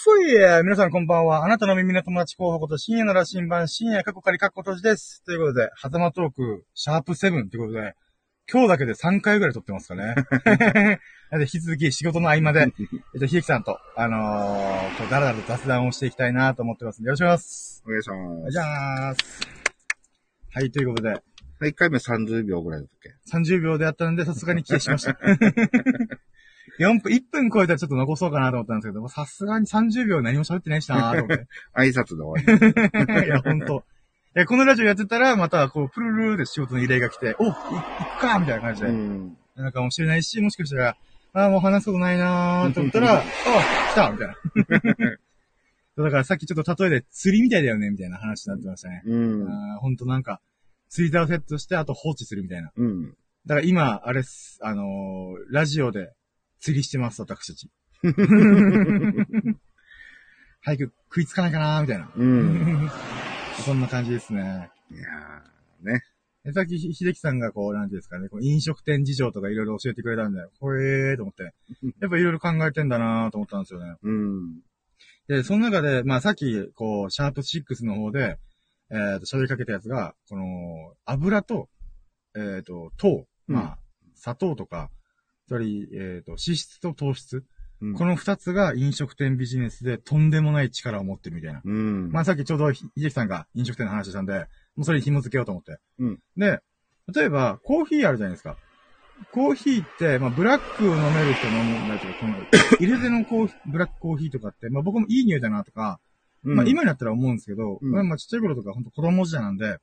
ふい。皆さんこんばんは。あなたの耳の友達候補こと深夜の羅針盤、深夜過去仮過去閉じです。とい。うことで、狭間トーク、シャープ7とい。うことで、今日だけで3回ぐらい。撮ってますかね。なんで引き続き仕事の合間で、えっと、ひできさんと、あのー、こうだらだら雑談をしてい。きたい。なと思ってますんで。よろしくお願い。します。お願い。します。じゃあはい、とい。うことで、1回目30秒ぐらい。だったっけ30秒でやったんで、さすがに消しました。4分、1分超えたらちょっと残そうかなと思ったんですけど、さすがに30秒何も喋ってないしなと思って。挨拶で終わり。いや、ほんと。いや、このラジオやってたら、また、こう、プルルーで仕事の依頼が来て、おい、行くかみたいな感じで。うん。なんかもしれないし、もしかしたら、ああ、もう話すことないなーと思ったら、あ来たみたいな。だからさっきちょっと例えで釣りみたいだよねみたいな話になってましたね。うん。あーほんとなんか、釣り竿セットして、あと放置するみたいな。うん。だから今、あれっす、あのーラジオで釣りしてます、私たち。早く食いつかないかなーみたいな。うん。そんな感じですね。いやー、ね。えさっき、ひ秀樹さんがこう、なんていうんですかね、こう飲食店事情とかいろいろ教えてくれたんで、ほえーと思って、やっぱいろいろ考えてんだなーと思ったんですよね。うん。で、その中で、まあさっき、こう、シャープ6の方で、えっ、と、喋りかけたやつが、この、油と、えっ、と、糖、うんまあ、砂糖とか、つまり、えっ、と、脂質と糖質、うんこの二つが飲食店ビジネスでとんでもない力を持ってるみたいな。うん。まあさっきちょうどひ秀樹さんが飲食店の話したんで、もうそれに紐付けようと思って。うんで、例えば、コーヒーあるじゃないですか。コーヒーって、まあ、ブラックを飲める人飲む、なんていうか、この、入れてのコーヒー、ブラックコーヒーとかって、まあ、僕もいい匂いだなとか、うんまあ、今になったら思うんですけど、うんまあ、まあちっちゃい頃とか、ほんと子供時代なんで、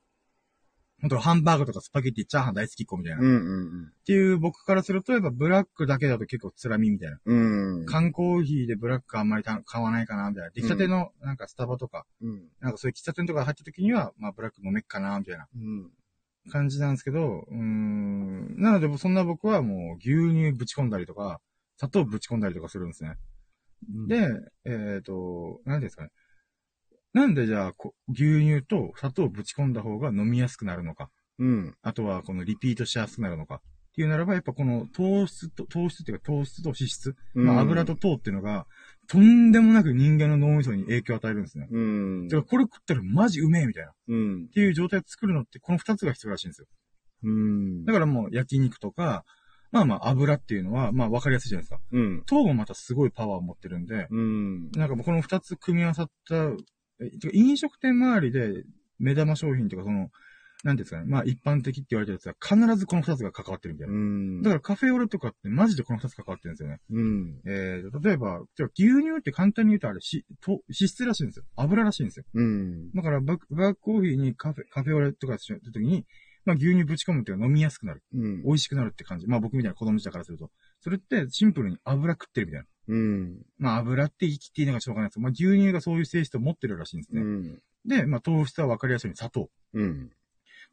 ほんとハンバーグとかスパゲッティ、チャーハン大好きっ子みたいな。っうんうんていう僕からすると、やっぱブラックだけだと結構辛みみたいな。うん。うん。缶コーヒーでブラックあんまりた買わないかな、みたいな。出来たての、なんかスタバとか、うん。なんかそういう喫茶店とか入った時には、まあブラック飲めっかな、みたいなうん。感じなんですけど、うーん。なので、そんな僕はもう牛乳ぶち込んだりとか、砂糖ぶち込んだりとかするんですね。で、えっ、と、なんていうんですかね。なんでじゃあこ、牛乳と砂糖をぶち込んだ方が飲みやすくなるのか。うん。あとは、このリピートしやすくなるのか。っていうならば、やっぱこの糖質と、糖質っていうか糖質と脂質、まあ油と糖っていうのが、とんでもなく人間の脳みそに影響を与えるんですね。うん。だからこれ食ったらマジうめえみたいな。っうん。ていう状態を作るのって、この二つが必要らしいんですよ。うん。だからもう焼肉とか、まあまあ油っていうのは、まあわかりやすいじゃないですか。うん。糖もまたすごいパワーを持ってるんで、うん。なんかもうこの二つ組み合わさった、飲食店周りで目玉商品とかその、なんですかね、まあ一般的って言われてるやつは必ずこの二つが関わってるみたいな。うん。だからカフェオレとかってマジでこの二つ関わってるんですよね。うん。えー、例えば、じゃあ牛乳って簡単に言うとあれ、し、と、脂質らしいんですよ。油らしいんですよ。うん。だからバック、コーヒーにカフェ、カフェオレとかしった時に、まあ牛乳ぶち込むっていうのは飲みやすくなる。うん。美味しくなるって感じ。まあ僕みたいな子供時代からすると。それってシンプルに油食ってるみたいな。うん。まあ油って生きていいのかしょうがないですまあ牛乳がそういう性質を持ってるらしいんですね。うん。で、まあ糖質は分かりやすいように砂糖。うん。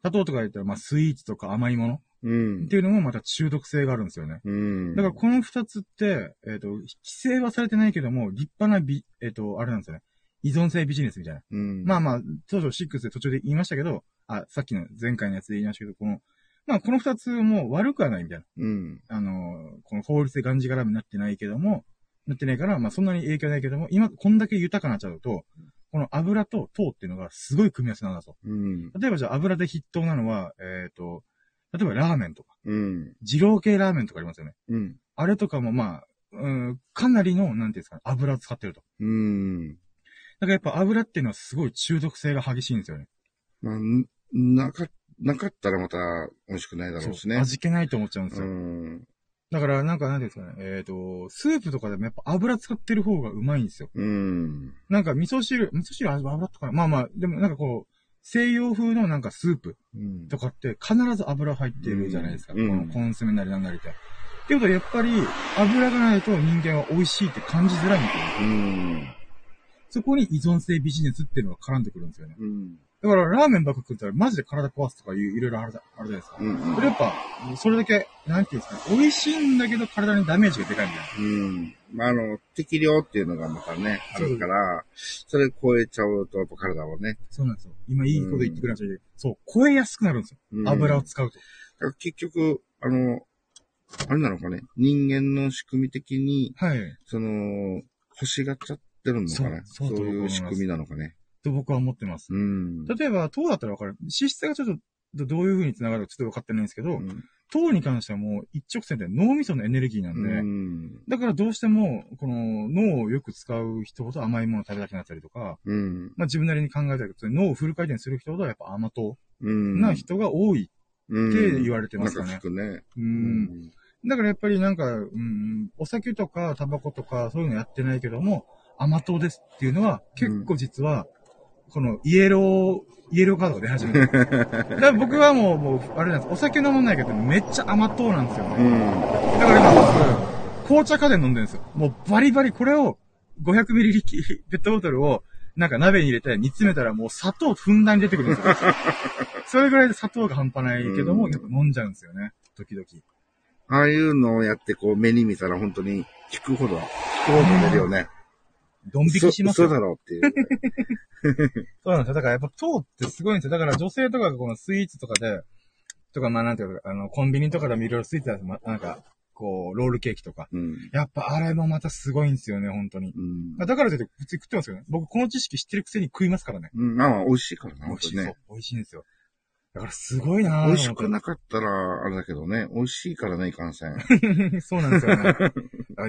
砂糖とか言ったら、まあスイーツとか甘いものうんっていうのもまた中毒性があるんですよね。うん。だからこの二つって、えっ、と、規制はされてないけども、立派なビ、えっ、と、あれなんですよね。依存性ビジネスみたいな。うん。まあまあ、当初6で途中で言いましたけど、あ、さっきの前回のやつで言いましたけど、この、まあこの二つも悪くはないみたいな。うん。あの、この法律でがんじがらめになってないけども、なってないから、まあそんなに影響ないけども、今、こんだけ豊かになっちゃうと、この油と糖っていうのがすごい組み合わせなんだと。うん。例えばじゃあ油で筆頭なのは、えっ、と、例えばラーメンとか、うん。二郎系ラーメンとかありますよね。うん。あれとかもまあ、うん、かなりの、なんていうんですかね、油を使ってると。うん。だからやっぱ油っていうのはすごい中毒性が激しいんですよね。まあ、んなか、なかったらまた美味しくないだろうしね。味気ないと思っちゃうんですうよ。ん。だからなんかなんですかね、えっ、と、スープとかでもやっぱ油使ってる方がうまいんですよ。うん。なんか味噌汁、味噌汁は油とかなまあまあ、でもなんかこう、西洋風のなんかスープうん。とかって必ず油入ってるじゃないですか。うんこのコンソメなりなんなりって。っていうことでやっぱり油がないと人間は美味しいって感じづらいんですよ。うん。そこに依存性ビジネスっていうのが絡んでくるんですよね。うん。だからラーメンばっか食ったらマジで体壊すとかいういろいろあるじゃないですか。うん。それやっぱ、それだけ、なんていうんですかね、美味しいんだけど体にダメージがでかいみたいな。うん。まあ、あの、適量っていうのがまたね、あるから、それ超えちゃうと、やっぱ体はね。そうなんですよ。今いいこと言ってくれましたけど、そう、超えやすくなるんですよ。うん油を使うと。だから結局、あの、あれなのかね、人間の仕組み的に、はい。その、欲しがっちゃっってるのかなそうそういう仕組みなのかね。と僕は思ってます。うん。例えば、糖だったらわかる。脂質がちょっと、どういう風に繋がるかちょっと分かってないんですけど、うん糖に関してはもう一直線で脳みそのエネルギーなんで、うん。だからどうしても、この脳をよく使う人ほど甘いものを食べたくなったりとか、うん。まあ自分なりに考えたりとか、脳をフル回転する人ほどやっぱ甘党うん。な人が多い。うんって言われてますかねなんね。う。。うんだからやっぱりなんか、うん、お酒とかタバコとかそういうのやってないけども、甘党ですっていうのは結構実は、このイエロー、イエローカードが出始めてる。だから僕はもう、もう、あれなんです。お酒飲まないけどめっちゃ甘党なんですよね。うん。だから今僕、紅茶家電飲んでるんですよ。もうバリバリこれを、500ミリリッペットボトルを、なんか鍋に入れて煮詰めたらもう砂糖ふんだんに出てくるんですよ。それぐらいで砂糖が半端ないけども、うんやっぱ飲んじゃうんですよね。時々。ああいうのをやって、こう、目に見たら本当に、引くほど、引くほど出るよね。ドン引きしますよ。嘘だろうっていう。そうなんですよ。だからやっぱ糖ってすごいんですよ。だから女性とかがこのスイーツとかで、とかまあなんていうか、あの、コンビニとかでもいろいろスイーツだと、まなんか、こう、ロールケーキとか。うん。やっぱあれもまたすごいんですよね、本当に。うん。だからといって普通に食ってますよね。僕この知識知ってるくせに食いますからね。うん、まあ、美味しいからな、美味しいね。。美味しいんですよ。だからすごいなぁ。美味しくなかったら、あれだけどね、美味しいからね、いかんせん。そうなんですよね。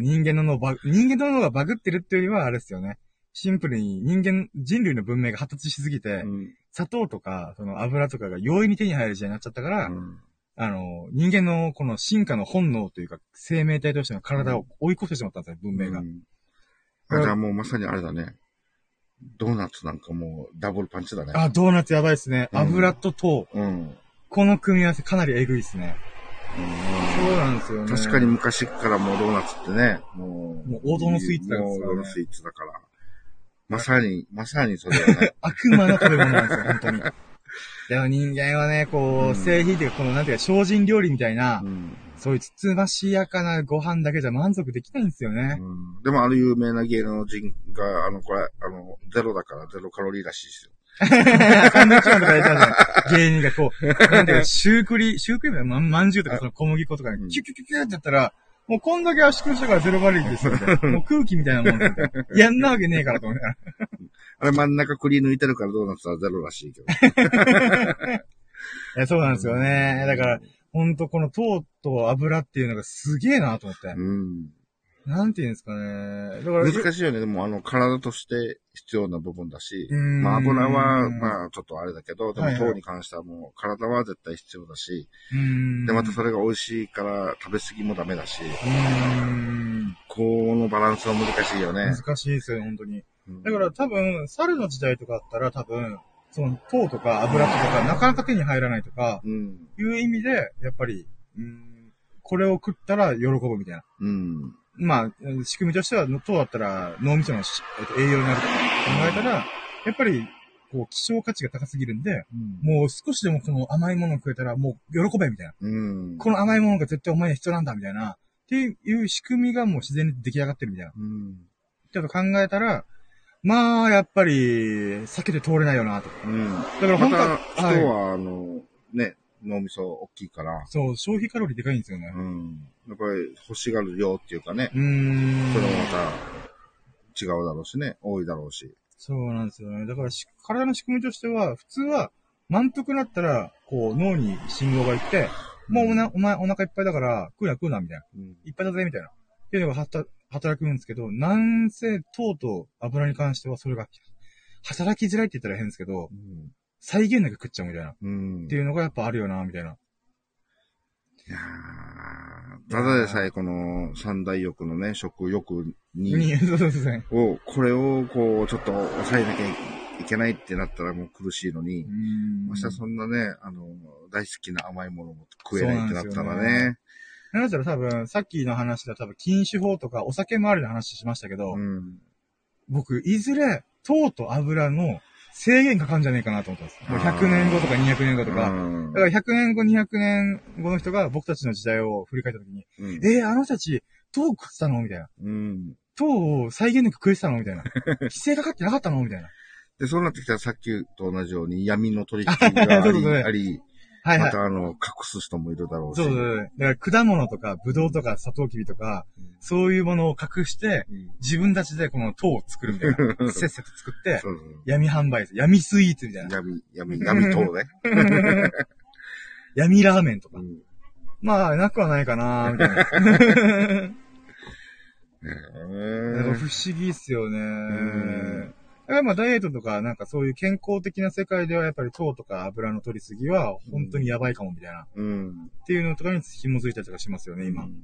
人間の脳バグ、人間の脳がバグってるっていうよりはあれですよね。シンプルに人間、人類の文明が発達しすぎて、うん。砂糖とか、その油とかが容易に手に入る時代になっちゃったから、うんあの、人間のこの進化の本能というか、生命体としての体を追い越してしまったんですよ、文明が。うんあじゃあもうまさにあれだね。ドーナツなんかもうダブルパンチだね。あ、ドーナツやばいですね。うん油と糖。うん。うんこの組み合わせかなりエグいですね。そうなんですよね。確かに昔からもうドーナツってね、もう。もう王道のスイーツだからもう王道のスイーツだから。まさに、まさにそれだね。悪魔の食べ物なんですよ、本当に。でも人間はね、こう、うん製品っていうか、この、なんていうか、精進料理みたいな、うんそういうつつましやかなご飯だけじゃ満足できないんですよね。うんでもあの有名な芸能人が、あの、これ、あの、ゼロだからゼロカロリーらしいですよ。サンドイッチマンとかやってたじゃん。芸人がこう、なんていうか、シュークリ、シュークリームまんまんじゅうとかその小麦粉とかキュキュキュキュってやったら、もうこんだけ圧縮したからゼロカロリーですよ。もう空気みたいなもんで。やんなわけねえからと思いながら。あれ真ん中くり抜いてるからドーナツはゼロらしいけど。いやそうなんですよね。だから、ほんとこの糖と油っていうのがすげえなと思って。うん。なんていうんですかね。だから、難しいよね。でも、あの、体として必要な部分だし、うんまあ、油は、まあ、ちょっとあれだけど、でも、糖に関してはもう、体は絶対必要だし。で、またそれが美味しいから食べ過ぎもダメだし。このバランスは難しいよね。難しいですよ、本当に。うんだから多分、猿の時代とかだったら多分、その糖とか油とかなかなか手に入らないとか、うん。いう意味で、やっぱり、うん、これを食ったら喜ぶみたいな。うん。まあ、仕組みとしては、糖だったら脳みそのし、えっと、栄養になるとか考えたら、やっぱり、こう、希少価値が高すぎるんで、もう少しでもこの甘いものを食えたら、もう喜べみたいな。うん。この甘いものが絶対お前に必要なんだみたいな。っていう仕組みがもう自然に出来上がってるみたいな。うん。ちょっと考えたら、まあ、やっぱり、避けて通れないよな、と。うん。だからま本当は、た、はい人は、あの、ね、脳みそ大きいから、そう、消費カロリーでかいんですよねう。ん。やっぱり欲しがる量っていうかね、うーん。それもまた違うだろうしね、多いだろうし。そうなんですよね。だからし、体の仕組みとしては、普通は、満腹なったら、こう、脳に信号が行って、もうおな、お前お腹いっぱいだから、食うな食うな、みたいな。うん。いっぱいだぜ、みたいな。っていうのがはた働くんですけど、なんせ糖と油に関してはそれが、働きづらいって言ったら変ですけど、再現なく食っちゃうみたいな。っうん。ていうのがやっぱあるよな、みたいな。いやーただでさえこの三大欲のね、食欲に、に、そうそうそう。を、これをこう、ちょっと抑えなきゃいけないってなったらもう苦しいのに、うんましそんなね、あの、大好きな甘いものも食えないってなったらね。なんだったら多分、さっきの話では多分禁酒法とかお酒周りの話しましたけど、うん。僕、いずれ、糖と油の制限かかんじゃねえかなと思ったんです。もう100年後とか200年後とか。うんだから100年後、200年後の人が僕たちの時代を振り返った時に、うんえー、あの人たち、糖食ってたのみたいな。うん。糖を再現なく食えてたのみたいな。規制かかってなかったのみたいな。で、そうなってきたらさっきと同じように闇の取引があ そうそうそうり、あり、はいはい。またあの、隠す人もいるだろうし。そうそうそう。だから果物とか、ブドウとか、サトウキビとか、そういうものを隠して、うん自分たちでこの糖を作るみたいな。せっせと作って、そうそう闇販売。闇スイーツみたいな。闇、闇、闇糖ね。闇ラーメンとかう。んまあ、なくはないかなみたいな。不思議っすよね。んだからまあダイエットとか、なんかそういう健康的な世界ではやっぱり糖とか油の取りすぎは本当にやばいかもみたいな。っうん。ていうのとかに紐づいたりとかしますよね、今。うん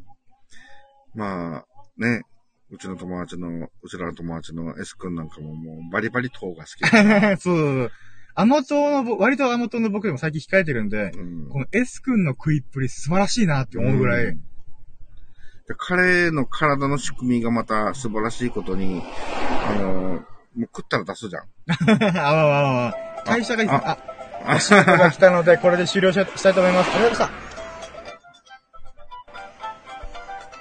まあ、ね、うちの友達の、うちらの友達の S 君なんかももうバリバリ糖が好きだ。そう。甘党のぼ、割と甘党の僕でも最近控えてるんで、うんこの S 君の食いっぷり素晴らしいなって思うぐらい、うんで彼の体の仕組みがまた素晴らしいことに、あの、もう食ったら出すじゃん。あわわわわ。代謝がいいです。ああ、お仕事が来たので、これで終了ししたいと思います。ありがとうございました。